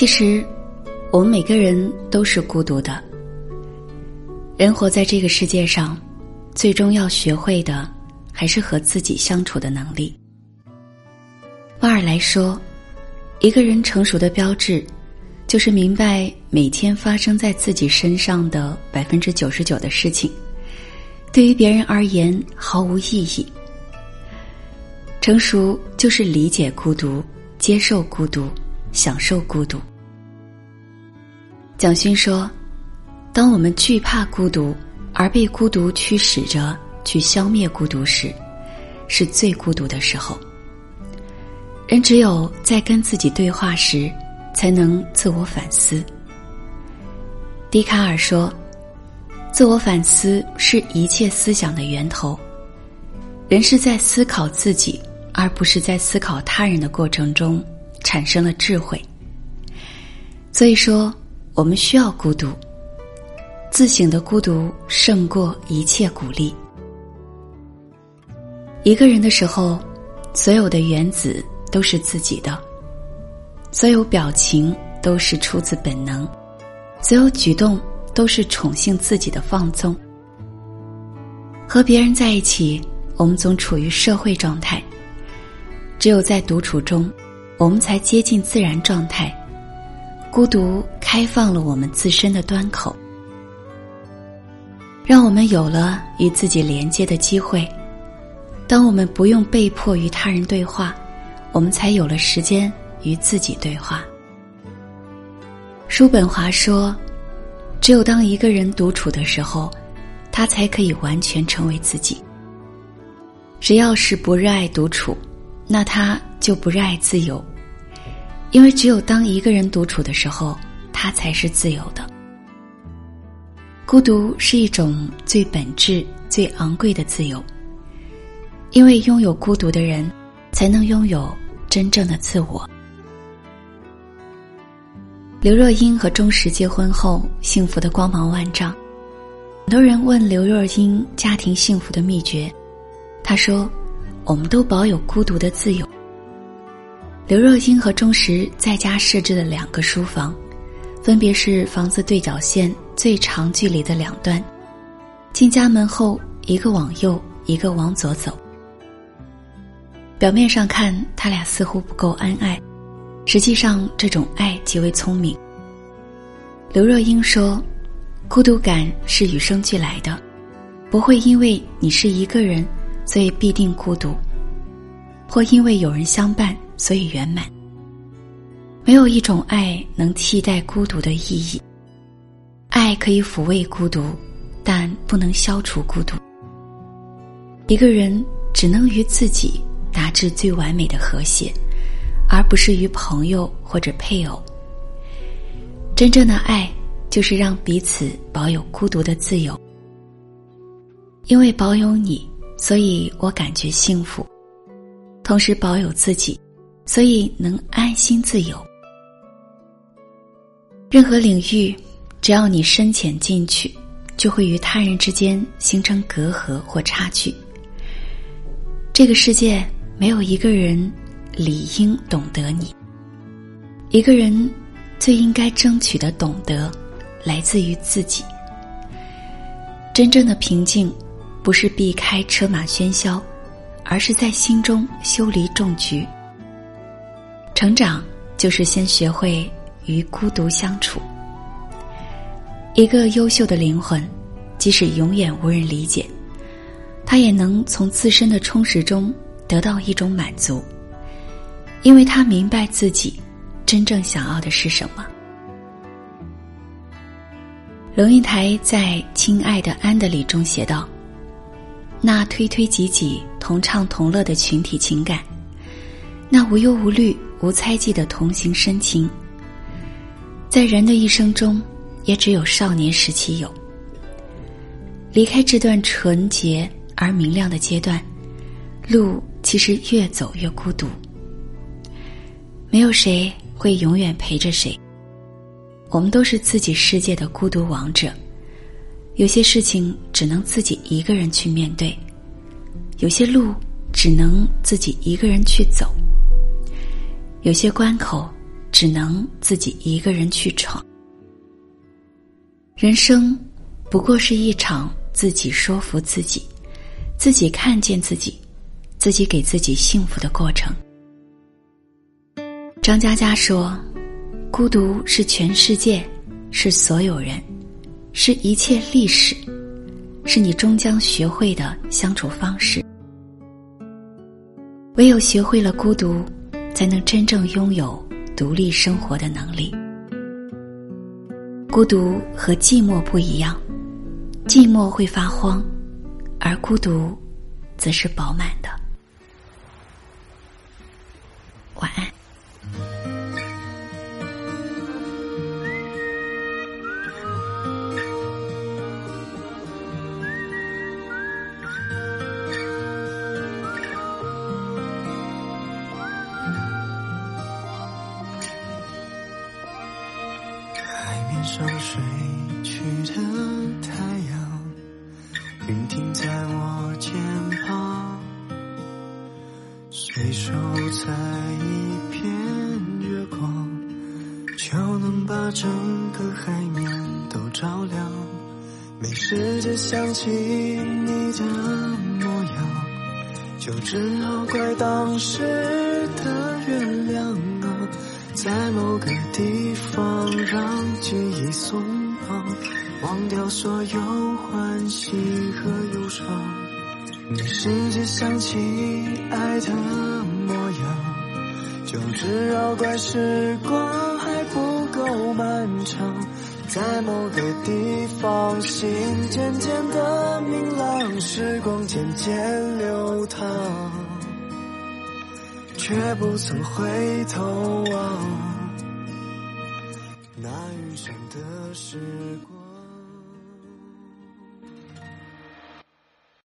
其实，我们每个人都是孤独的。人活在这个世界上，最终要学会的，还是和自己相处的能力。瓦尔来说，一个人成熟的标志，就是明白每天发生在自己身上的百分之九十九的事情，对于别人而言毫无意义。成熟就是理解孤独，接受孤独，享受孤独。蒋勋说：“当我们惧怕孤独，而被孤独驱使着去消灭孤独时，是最孤独的时候。”人只有在跟自己对话时，才能自我反思。笛卡尔说：“自我反思是一切思想的源头。人是在思考自己，而不是在思考他人的过程中产生了智慧。所以说，我们需要孤独。自省的孤独胜过一切鼓励。一个人的时候，所有的原子。”都是自己的，所有表情都是出自本能，所有举动都是宠幸自己的放纵。和别人在一起，我们总处于社会状态；只有在独处中，我们才接近自然状态。孤独开放了我们自身的端口，让我们有了与自己连接的机会。当我们不用被迫与他人对话。我们才有了时间与自己对话。叔本华说：“只有当一个人独处的时候，他才可以完全成为自己。只要是不热爱独处，那他就不热爱自由，因为只有当一个人独处的时候，他才是自由的。孤独是一种最本质、最昂贵的自由，因为拥有孤独的人。”才能拥有真正的自我。刘若英和钟石结婚后，幸福的光芒万丈。很多人问刘若英家庭幸福的秘诀，她说：“我们都保有孤独的自由。”刘若英和钟石在家设置了两个书房，分别是房子对角线最长距离的两端。进家门后，一个往右，一个往左走。表面上看，他俩似乎不够恩爱，实际上这种爱极为聪明。刘若英说：“孤独感是与生俱来的，不会因为你是一个人，所以必定孤独；或因为有人相伴，所以圆满。没有一种爱能替代孤独的意义。爱可以抚慰孤独，但不能消除孤独。一个人只能与自己。”达至最完美的和谐，而不是与朋友或者配偶。真正的爱，就是让彼此保有孤独的自由。因为保有你，所以我感觉幸福；同时保有自己，所以能安心自由。任何领域，只要你深浅进去，就会与他人之间形成隔阂或差距。这个世界。没有一个人理应懂得你。一个人最应该争取的懂得，来自于自己。真正的平静，不是避开车马喧嚣，而是在心中修篱种菊。成长就是先学会与孤独相处。一个优秀的灵魂，即使永远无人理解，他也能从自身的充实中。得到一种满足，因为他明白自己真正想要的是什么。龙应台在《亲爱的安德里》中写道：“那推推挤挤、同唱同乐的群体情感，那无忧无虑、无猜忌的同行深情，在人的一生中，也只有少年时期有。离开这段纯洁而明亮的阶段，路。”其实越走越孤独，没有谁会永远陪着谁。我们都是自己世界的孤独王者，有些事情只能自己一个人去面对，有些路只能自己一个人去走，有些关口只能自己一个人去闯。人生不过是一场自己说服自己、自己看见自己、自己给自己幸福的过程。张嘉佳说：“孤独是全世界，是所有人，是一切历史，是你终将学会的相处方式。唯有学会了孤独，才能真正拥有独立生活的能力。孤独和寂寞不一样，寂寞会发慌，而孤独，则是饱满的。”上睡去的太阳，云停在我肩膀，随手采一片月光，就能把整个海面都照亮。没时间想起你的模样，就只好怪当时。在某个地方，让记忆松绑，忘掉所有欢喜和忧伤。没时间想起爱的模样，就只好怪时光还不够漫长。在某个地方，心渐渐的明朗，时光渐渐流淌。却不曾回头望那余生的时光。